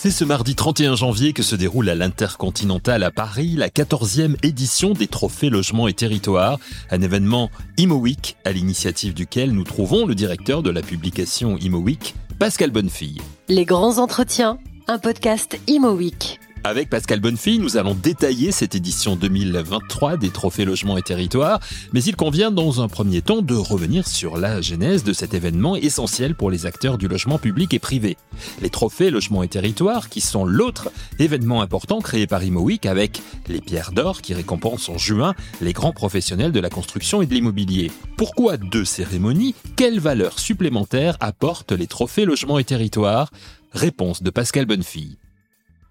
C'est ce mardi 31 janvier que se déroule à l'Intercontinental à Paris la 14e édition des Trophées Logements et Territoires, un événement Imo Week à l'initiative duquel nous trouvons le directeur de la publication Imo Week, Pascal Bonnefille. Les grands entretiens, un podcast Imo Week. Avec Pascal Bonnefille, nous allons détailler cette édition 2023 des Trophées Logements et Territoires, mais il convient dans un premier temps de revenir sur la genèse de cet événement essentiel pour les acteurs du logement public et privé. Les Trophées Logements et Territoires, qui sont l'autre événement important créé par ImoWeek avec les pierres d'or qui récompensent en juin les grands professionnels de la construction et de l'immobilier. Pourquoi deux cérémonies? Quelle valeur supplémentaire apportent les Trophées Logements et Territoires? Réponse de Pascal Bonnefille.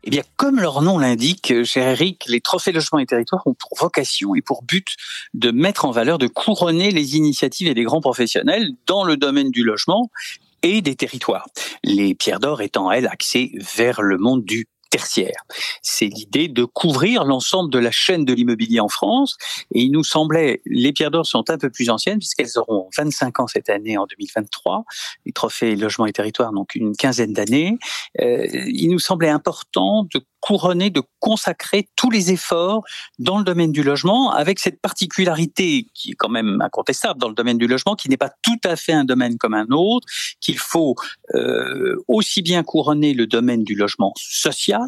Eh bien, comme leur nom l'indique, cher Eric, les trophées logements et territoires ont pour vocation et pour but de mettre en valeur, de couronner les initiatives et les grands professionnels dans le domaine du logement et des territoires. Les pierres d'or étant, elles, axées vers le monde du tertiaire. C'est l'idée de couvrir l'ensemble de la chaîne de l'immobilier en France. Et il nous semblait, les pierres d'or sont un peu plus anciennes puisqu'elles auront 25 ans cette année en 2023. Les trophées logements et territoires donc une quinzaine d'années. Euh, il nous semblait important de couronner, de consacrer tous les efforts dans le domaine du logement, avec cette particularité qui est quand même incontestable dans le domaine du logement, qui n'est pas tout à fait un domaine comme un autre, qu'il faut euh, aussi bien couronner le domaine du logement social,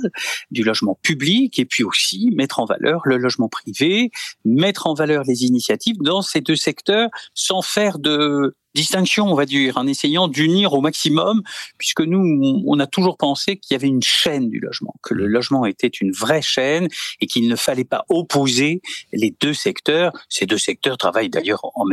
du logement public, et puis aussi mettre en valeur le logement privé, mettre en valeur les initiatives dans ces deux secteurs sans faire de distinction, on va dire, en essayant d'unir au maximum, puisque nous, on a toujours pensé qu'il y avait une chaîne du logement, que le logement était une vraie chaîne et qu'il ne fallait pas opposer les deux secteurs. Ces deux secteurs travaillent d'ailleurs en,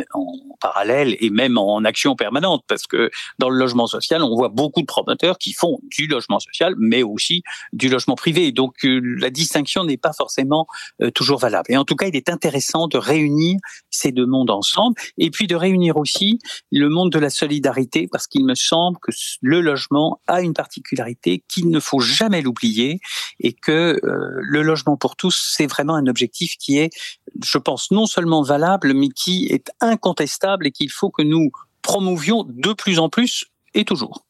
parallèle et même en action permanente, parce que dans le logement social, on voit beaucoup de promoteurs qui font du logement social, mais aussi du logement privé. Donc euh, la distinction n'est pas forcément euh, toujours valable. Et en tout cas, il est intéressant de réunir ces deux mondes ensemble, et puis de réunir aussi le monde de la solidarité, parce qu'il me semble que le logement a une particularité qu'il ne faut jamais l'oublier, et que euh, le logement pour tous, c'est vraiment un objectif qui est, je pense, non seulement valable, mais qui est incontestable et qu'il faut que nous promouvions de plus en plus et toujours.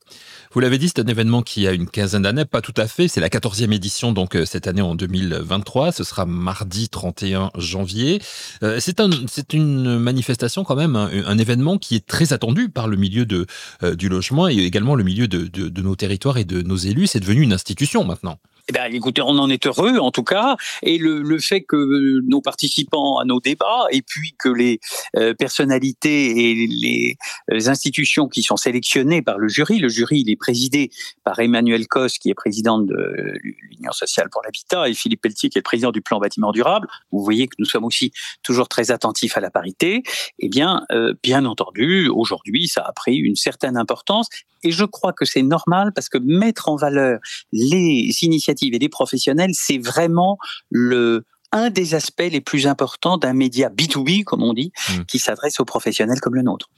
Vous l'avez dit, c'est un événement qui a une quinzaine d'années, pas tout à fait. C'est la 14e édition, donc euh, cette année en 2023. Ce sera mardi 31 janvier. Euh, c'est un, une manifestation quand même, un, événement qui est très attendu par le milieu de, euh, du logement et également le milieu de, de nos territoires et de nos élus. C'est devenu une institution maintenant. Eh bien, écoutez, on en est heureux en tout cas, et le, le, fait que nos participants à nos débats, et puis que les euh, personnalités et les, euh, institutions qui sont sélectionnées par le jury, le jury il est présidé par Emmanuel Cos, qui est président de l'Union sociale pour l'habitat, et Philippe Pelletier, qui est président du plan bâtiment durable. Vous voyez que nous sommes aussi toujours très attentifs à la parité. Eh bien, euh, bien entendu, aujourd'hui, ça a pris une certaine importance, et je crois que c'est normal parce que mettre en valeur les initiatives et des professionnels, c'est vraiment le un des aspects les plus importants d'un média B2B, comme on dit, hmm. qui s'adresse aux professionnels comme le nôtre.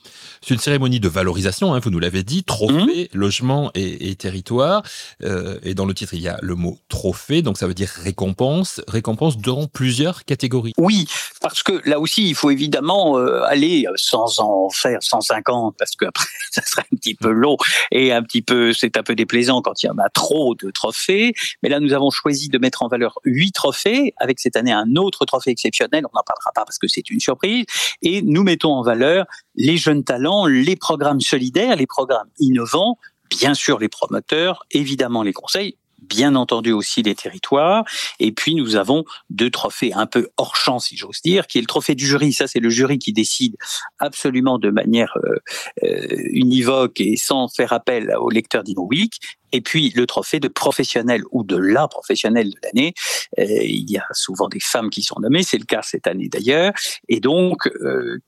C'est une cérémonie de valorisation, hein, vous nous l'avez dit, trophée, hmm. logement et, territoire. Euh, et dans le titre, il y a le mot trophée, donc ça veut dire récompense. Récompense dans plusieurs catégories. Oui, parce que là aussi, il faut évidemment euh, aller sans en faire 150, parce qu'après, ça serait un petit peu long et un petit peu, c'est un peu déplaisant quand il y en a trop de trophées. Mais là, nous avons choisi de mettre en valeur huit trophées avec cette année un autre trophée exceptionnel, on n'en parlera pas parce que c'est une surprise, et nous mettons en valeur les jeunes talents, les programmes solidaires, les programmes innovants, bien sûr les promoteurs, évidemment les conseils, bien entendu aussi les territoires. Et puis nous avons deux trophées un peu hors champ, si j'ose dire, qui est le trophée du jury. Ça, c'est le jury qui décide absolument de manière euh, euh, univoque et sans faire appel aux lecteurs d'InnoWeek. Et puis le trophée de professionnel ou de la professionnelle de l'année. Euh, il y a souvent des femmes qui sont nommées, c'est le cas cette année d'ailleurs. Et donc, euh,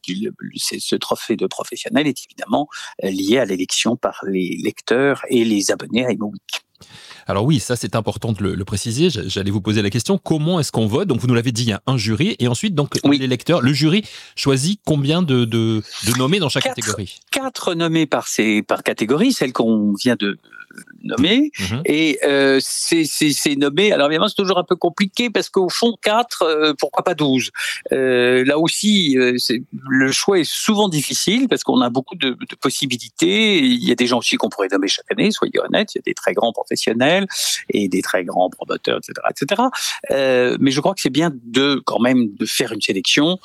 ce trophée de professionnel est évidemment lié à l'élection par les lecteurs et les abonnés à. Alors oui, ça c'est important de le, préciser. J'allais vous poser la question comment est-ce qu'on vote? Donc vous nous l'avez dit, il y a un jury et ensuite donc les lecteurs, le jury choisit combien de, de, nommés dans chaque catégorie? Quatre nommés par ces par catégorie, celle qu'on vient de nommé. Mhm. Et euh, c'est nommé. Alors évidemment, c'est toujours un peu compliqué parce qu'au fond, 4, euh, pourquoi pas 12 euh, Là aussi, euh, le choix est souvent difficile parce qu'on a beaucoup de, de, possibilités. Il y a des gens aussi qu'on pourrait nommer chaque année, soyez honnêtes. Il y a des très grands et des très grands promoteurs, etc. etc. Euh, mais je crois que c'est bien de quand même de faire une sélection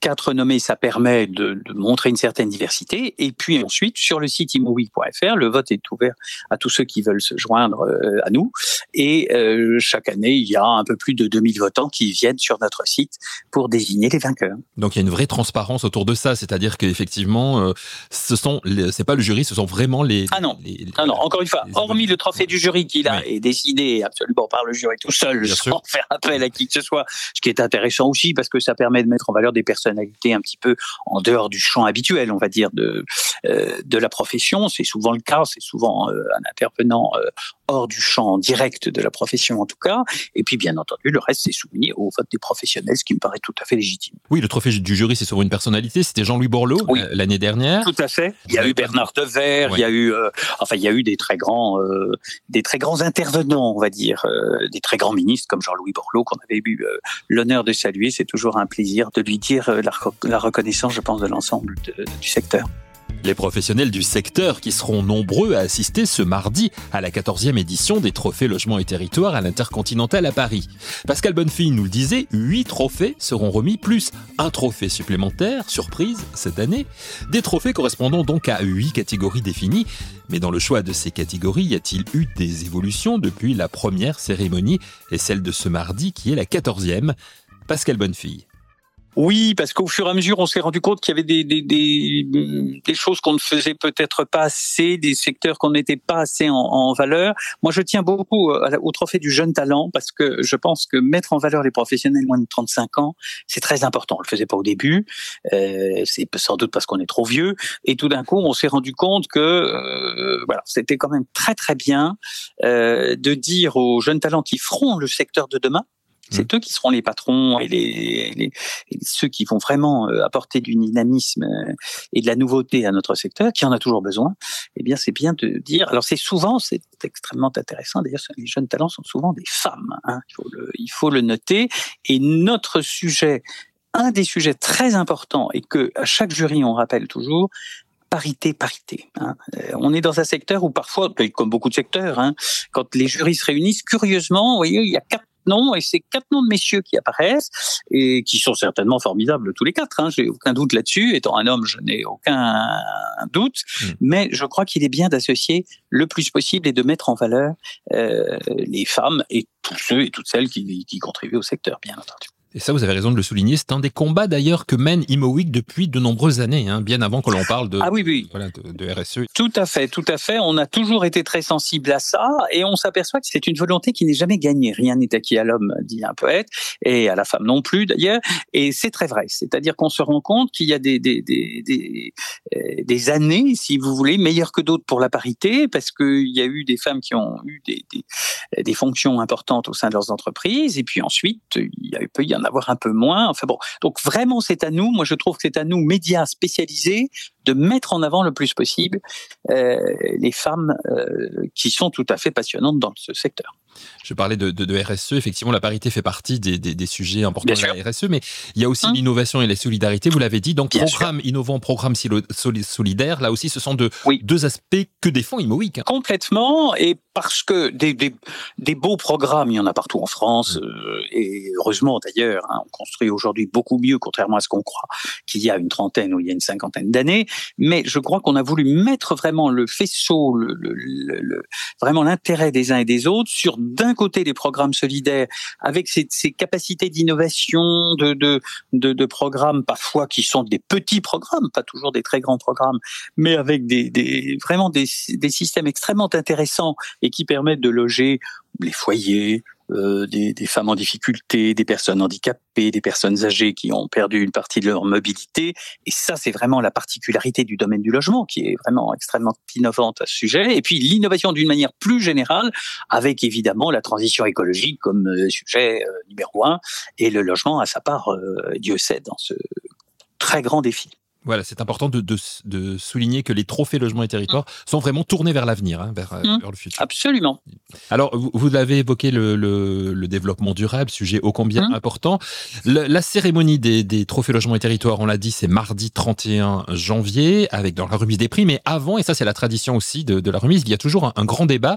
quatre nommés, ça permet de, de, montrer une certaine diversité. Et puis ensuite, sur le site imoweek.fr, le vote est ouvert à tous ceux qui veulent se joindre euh, à nous. Et euh, chaque année, il y a un peu plus de 2000 votants qui viennent sur notre site pour désigner les vainqueurs. Donc il y a une vraie transparence autour de ça, c'est-à-dire qu'effectivement, euh, ce sont, c'est pas le jury, ce sont vraiment les. Ah non. ah non. Encore une fois, hormis le trophée du jury qui là est décidé absolument par le jury tout seul, sans faire appel à qui que ce soit, ce qui est intéressant aussi parce que ça permet de mettre en valeur des personnes un petit peu en dehors du champ habituel, on va dire, de, euh, de la profession. C'est souvent le cas, c'est souvent euh, un intervenant euh, hors du champ direct de la profession en tout cas. Et puis bien entendu, le reste c'est soumis au vote des professionnels, ce qui me paraît tout à fait légitime. Oui, le trophée du jury c'est sur une personnalité. C'était Jean-Louis Borloo l'année dernière. Tout à fait. Il y a eu Bernard Dever, il y a eu, enfin il y a eu des très grands, des très grands intervenants, on va dire, des très grands ministres comme Jean-Louis Borloo qu'on avait eu l'honneur de saluer. C'est toujours un plaisir de lui dire la, reconnaissance, je pense, de l'ensemble du secteur. Les professionnels du secteur qui seront nombreux à assister ce mardi à la 14e édition des Trophées Logement et Territoire à l'Intercontinental à Paris. Pascal Bonnefille nous le disait, 8 trophées seront remis plus un trophée supplémentaire, surprise, cette année. Des trophées correspondant donc à 8 catégories définies. Mais dans le choix de ces catégories, y a-t-il eu des évolutions depuis la première cérémonie et celle de ce mardi qui est la 14e Pascal Bonnefille. Oui, parce qu'au fur et à mesure, on s'est rendu compte qu'il y avait des, des, des, des choses qu'on ne faisait peut-être pas assez, des secteurs qu'on n'était pas assez en, valeur. Moi, je tiens beaucoup euh, au trophée du jeune talent parce que je pense que mettre en valeur les professionnels moins de 35 ans, c'est très important. On le faisait pas au début, euh, c'est sans doute parce qu'on est trop vieux. Et tout d'un coup, on s'est rendu compte que euh, voilà, c'était quand même très très bien euh, de dire aux jeunes talents qui feront le secteur de demain, c'est mmh. eux qui seront les patrons et, les, ceux qui vont vraiment euh, apporter du dynamisme euh, et de la nouveauté à notre secteur, qui en a toujours besoin. Eh bien, c'est bien de dire. Alors, c'est souvent, c'est extrêmement intéressant. D'ailleurs, les jeunes talents sont souvent des femmes. Hein, il, faut le, il faut le noter. Et notre sujet, un des sujets très importants et que à chaque jury on rappelle toujours, parité, parité. Hein. Euh, on est dans un secteur où parfois, comme beaucoup de secteurs, hein, quand les jurys se réunissent, curieusement, vous voyez, il y a quatre noms et c'est quatre noms de messieurs qui apparaissent et qui sont certainement formidables tous les quatre. Hein, J'ai aucun doute là-dessus. Étant un homme, je n'ai aucun doute. Hmm. Mais je crois qu'il est bien d'associer le plus possible et de mettre en valeur euh, les femmes et tous ceux et toutes celles qui, qui contribuent au secteur, bien entendu. Et ça, vous avez raison de le souligner. C'est un des combats d'ailleurs que mène ImoWeek depuis de nombreuses années, hein, bien avant que l'on parle de, ah oui, oui. Voilà, de, RSE. Tout à fait, tout à fait. On a toujours été très sensible à ça et on s'aperçoit que c'est une volonté qui n'est jamais gagnée. Rien n'est acquis à l'homme, dit un poète, et à la femme non plus d'ailleurs. Et c'est très vrai. C'est-à-dire qu'on se rend compte qu'il y a des, des, des, des, euh, des années, si vous voulez, meilleures que d'autres pour la parité, parce qu'il y a eu des femmes qui ont eu des, fonctions importantes au sein de leurs entreprises, et puis ensuite, il y a, peut y en avoir un peu moins. Enfin bon, donc vraiment c'est à nous. Moi je trouve que c'est à nous médias spécialisés de mettre en avant le plus possible euh, les femmes euh, qui sont tout à fait passionnantes dans ce secteur. Je parlais de, de, de, RSE. Effectivement, la parité fait partie des, des, des sujets importants de la RSE, mais il y a aussi hein l'innovation et la solidarité. Vous l'avez dit. Donc, programme innovant, programme solidaire. Là aussi, ce sont de, deux aspects que défend IMOIC. Hein. Complètement. Et parce que des, des, beaux programmes, il y en a partout en France. Mmh. Euh, et heureusement, d'ailleurs, hein, on construit aujourd'hui beaucoup mieux, contrairement à ce qu'on croit qu'il y a une trentaine ou il y a une cinquantaine d'années. Mais je crois qu'on a voulu mettre vraiment le faisceau, le, le, le, vraiment l'intérêt des uns et des autres sur d'un côté les programmes solidaires avec ces, capacités d'innovation, de, de, de, programmes parfois qui sont des petits programmes, pas toujours des très grands programmes, mais avec des vraiment des, des systèmes extrêmement intéressants et qui permettent de loger les foyers, euh, des, des, femmes en difficulté, des personnes handicapées, des personnes âgées qui ont perdu une partie de leur mobilité. Et ça, c'est vraiment la particularité du domaine du logement qui est vraiment extrêmement innovante à ce sujet. Et puis l'innovation d'une manière plus générale, avec évidemment la transition écologique comme sujet numéro un et le logement à sa part, Dieu sait, dans ce très grand défi. Voilà, c'est important de, de, souligner que les trophées logement et territoire sont vraiment tournés vers l'avenir, hein, vers, mmh. vers, le futur. Absolument. Alors, vous, vous avez évoqué le, le, le, développement durable, sujet ô combien mmh. important. la cérémonie des, des, trophées logement et territoire, on l'a dit, c'est mardi 31 janvier, avec dans la remise des prix. Mais avant, et ça c'est la tradition aussi de, de la remise, il y a toujours un, un grand débat.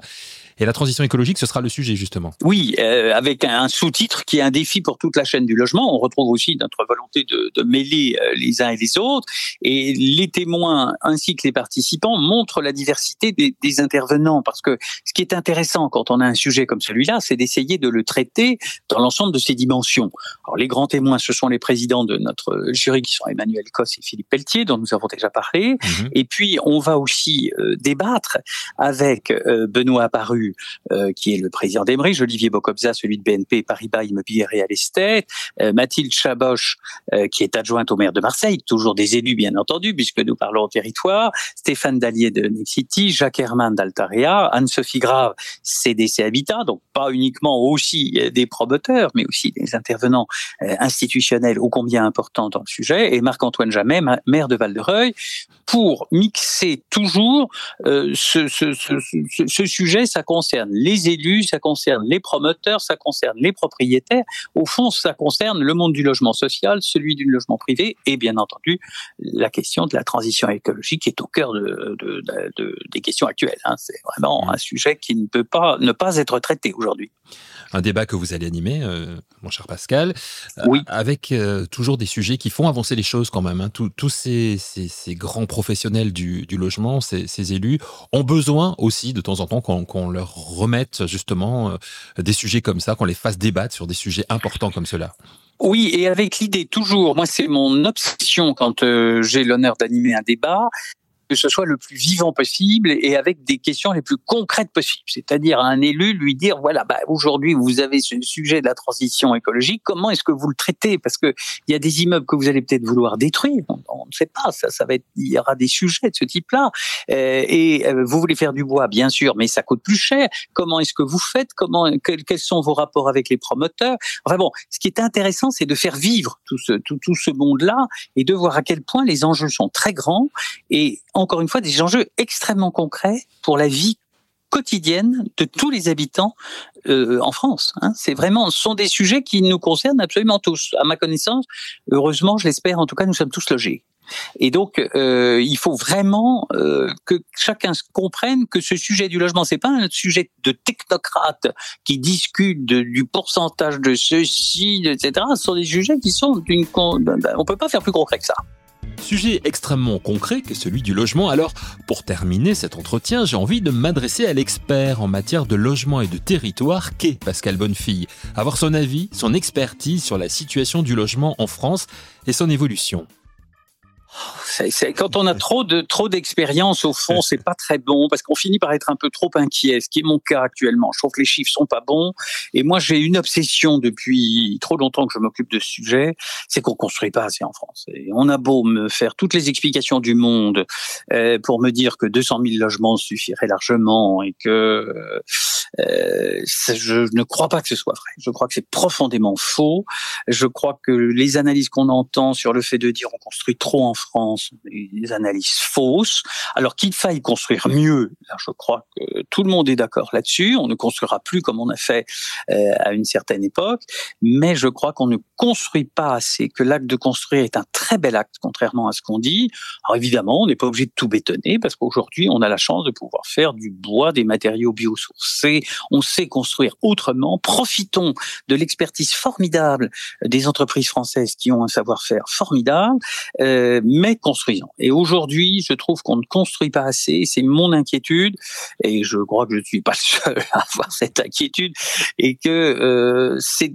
Et la transition écologique, ce sera le sujet justement. Oui, euh, avec un sous-titre qui est un défi pour toute la chaîne du logement. On retrouve aussi notre volonté de, de mêler euh, les uns et les autres. Et les témoins ainsi que les participants montrent la diversité des, des intervenants. Parce que ce qui est intéressant quand on a un sujet comme celui-là, c'est d'essayer de le traiter dans l'ensemble de ses dimensions. Alors les grands témoins, ce sont les présidents de notre jury qui sont Emmanuel Cos et Philippe Pelletier, dont nous avons déjà parlé. Mmh. Et puis on va aussi euh, débattre avec euh, Benoît Apparu euh, qui est le président d'Emery, Olivier Bocobza, celui de BNP Paribas Immobilier Real Estate, euh, Mathilde Chaboche, euh, qui est adjointe au maire de Marseille, toujours des élus bien entendu, puisque nous parlons au territoire, Stéphane Dallier de Nexity, Jacques Herman d'Altarea, Anne-Sophie Grave, CDC Habitat, donc pas uniquement aussi des promoteurs, mais aussi des intervenants institutionnels ô combien importants dans le sujet, et Marc-Antoine Jamet, maire de Val-de-Reuil, pour mixer toujours ce, ce, concerne les élus, ça concerne les promoteurs, ça concerne les propriétaires. Au fond, ça concerne le monde du logement social, celui du logement privé et bien entendu la question de la transition écologique qui est au cœur de, de, de, des questions actuelles. Hein. C'est vraiment un sujet qui ne peut pas ne pas être traité aujourd'hui un débat que vous allez animer, euh, mon cher Pascal, euh, avec euh, toujours des sujets qui font avancer les choses quand même. Hein. Tous ces, ces, ces, grands professionnels du, du logement, ces, ces, élus, ont besoin aussi de temps en temps qu'on leur remette justement des sujets comme ça, qu'on les fasse débattre sur des sujets importants comme cela. Oui, et avec l'idée toujours, moi c'est mon obsession quand j'ai l'honneur d'animer un débat, que ce soit le plus vivant possible et avec des questions les plus concrètes possibles. C'est-à-dire à un élu lui dire voilà, bah, aujourd'hui vous avez ce sujet de la transition écologique, comment est-ce que vous le traitez? Parce que il y a des immeubles que vous allez peut-être vouloir détruire. On, ne sait pas, ça, ça va il y aura des sujets de ce type-là. Euh, et euh, vous voulez faire du bois, bien sûr, mais ça coûte plus cher. Comment est-ce que vous faites? Comment quels sont vos rapports avec les promoteurs? Enfin bon, ce qui est intéressant, c'est de faire vivre tout ce tout, tout ce monde-là et de voir à quel point les enjeux sont très grands et encore une fois, des enjeux extrêmement concrets pour la vie quotidienne de tous les habitants euh, en France. Hein. C'est vraiment, ce sont des sujets qui nous concernent absolument tous. À ma connaissance, heureusement, je l'espère, en tout cas, nous sommes tous logés. Et donc, euh, il faut vraiment euh, que chacun comprenne que ce sujet du logement, c'est pas un sujet de technocrates qui discutent du pourcentage de ceci, etc. Ce sont des sujets qui sont d'une, on peut pas faire plus concret que ça. Sujet extrêmement concret que celui du logement. Alors, pour terminer cet entretien, j'ai envie de m'adresser à l'expert en matière de logement et de territoire qu'est Pascal Bonnefille. Avoir son avis, son expertise sur la situation du logement en France et son évolution. C'est, quand on a trop de trop d'expérience au fond, c'est pas très bon parce qu'on finit par être un peu trop inquiet, ce qui est mon cas actuellement. Je trouve que les chiffres sont pas bons et moi j'ai une obsession depuis trop longtemps que je m'occupe de ce sujet, c'est qu'on construit pas assez en France. Et on a beau me faire toutes les explications du monde euh, pour me dire que 200 000 logements suffiraient largement et que euh, je ne crois pas que ce soit vrai. Je crois que c'est profondément faux. Je crois que les analyses qu'on entend sur le fait de dire on construit trop en France, des analyses fausses. Alors qu'il faille construire mieux, je crois que tout le monde est d'accord là-dessus. On ne construira plus comme on a fait euh, à une certaine époque, mais je crois qu'on ne construit pas assez, que l'acte de construire est un très bel acte, contrairement à ce qu'on dit. Alors évidemment, on n'est pas obligé de tout bétonner, parce qu'aujourd'hui, on a la chance de pouvoir faire du bois, des matériaux biosourcés, on sait construire autrement. Profitons de l'expertise formidable des entreprises françaises qui ont un savoir-faire formidable. Euh, mais construisons. Et aujourd'hui, je trouve qu'on ne construit pas assez, c'est mon inquiétude, et je crois que je ne suis pas le seul à avoir cette inquiétude, et que euh, c'est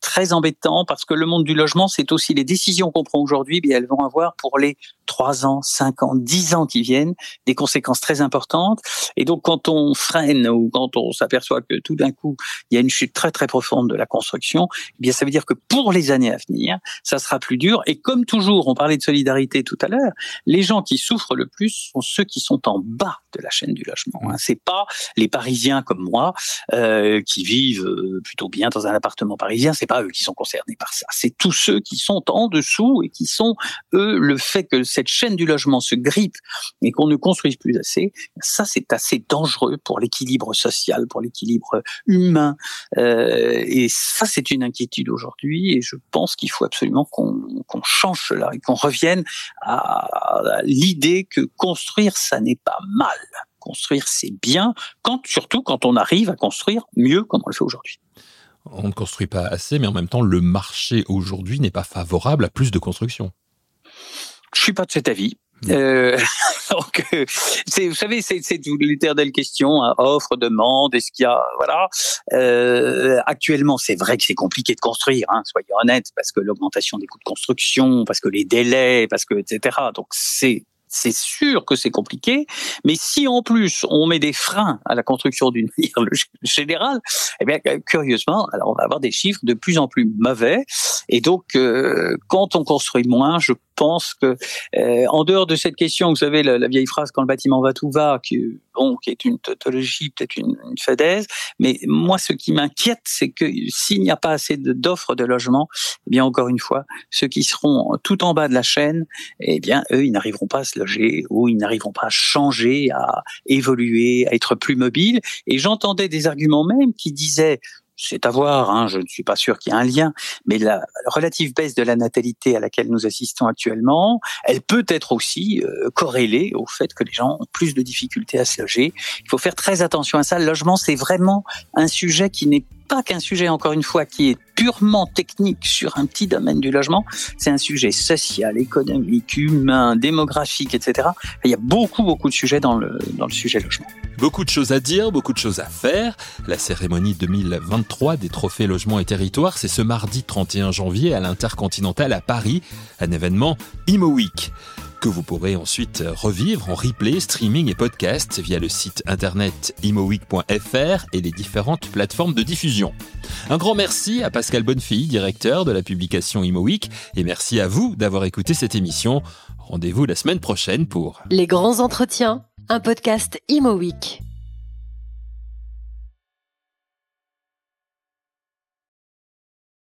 très embêtant parce que le monde du logement, c'est aussi les décisions qu'on prend aujourd'hui, bien elles vont avoir pour les trois ans, cinq ans, dix ans qui viennent, des conséquences très importantes. Et donc, quand on freine ou quand on s'aperçoit que tout d'un coup, il y a une chute très très profonde de la construction, eh bien, ça veut dire que pour les années à venir, ça sera plus dur. Et comme toujours, on parlait de solidarité tout à l'heure, les gens qui souffrent le plus sont ceux qui sont en bas de la chaîne du logement. Hein. C'est pas les Parisiens comme moi euh, qui vivent euh, plutôt bien dans un appartement parisien. C'est pas eux qui sont concernés par ça. C'est tous ceux qui sont en dessous et qui sont eux le fait que cette chaîne du logement se grippe et qu'on ne construise plus assez. Ça, c'est assez dangereux pour l'équilibre social, pour l'équilibre humain. Euh, et ça, c'est une inquiétude aujourd'hui. Et je pense qu'il faut absolument qu'on change cela et qu'on revienne à l'idée que construire, ça n'est pas mal. Construire, c'est bien, surtout quand on arrive à construire mieux comme on le fait aujourd'hui. On ne construit pas assez, mais en même temps, le marché aujourd'hui n'est pas favorable à plus de construction. Je suis pas de cet avis. Euh, donc, euh, vous savez, c'est l'éternelle question hein, offre, demande. Est-ce qu'il y a, voilà. Euh, actuellement, c'est vrai que c'est compliqué de construire. Hein, soyons honnêtes, parce que l'augmentation des coûts de construction, parce que les délais, parce que etc. Donc c'est c'est sûr que c'est compliqué, mais si en plus on met des freins à la construction d'une ville générale, eh bien curieusement, alors on va avoir des chiffres de plus en plus mauvais, et donc euh, quand on construit moins, je pense que euh, en dehors de cette question, vous savez la, vieille phrase quand le bâtiment va tout va, qui bon, qui est une tautologie, peut-être une, une fadaise, mais moi ce qui m'inquiète, c'est que s'il n'y a pas assez d'offres de, logement, eh bien encore une fois, ceux qui seront tout en bas de la chaîne, eh bien eux, ils n'arriveront pas à se où ils n'arriveront pas à changer, à évoluer, à être plus mobiles. Et j'entendais des arguments même qui disaient c'est à voir, hein, je ne suis pas sûr qu'il y ait un lien, mais la relative baisse de la natalité à laquelle nous assistons actuellement, elle peut être aussi euh, corrélée au fait que les gens ont plus de difficultés à se loger. Il faut faire très attention à ça. Le logement, c'est vraiment un sujet qui n'est pas qu'un sujet, encore une fois, qui est purement technique sur un petit domaine du logement. C'est un sujet social, économique, humain, démographique, etc. Il y a beaucoup, beaucoup de sujets dans le, dans le sujet logement. Beaucoup de choses à dire, beaucoup de choses à faire. La cérémonie 2023 des trophées logement et territoire, c'est ce mardi 31 janvier à l'Intercontinental à Paris, un événement Imo Week que vous pourrez ensuite revivre en replay, streaming et podcast via le site internet imoweek.fr et les différentes plateformes de diffusion. Un grand merci à Pascal Bonnefille, directeur de la publication ImoWeek, et merci à vous d'avoir écouté cette émission. Rendez-vous la semaine prochaine pour Les grands entretiens, un podcast ImoWeek.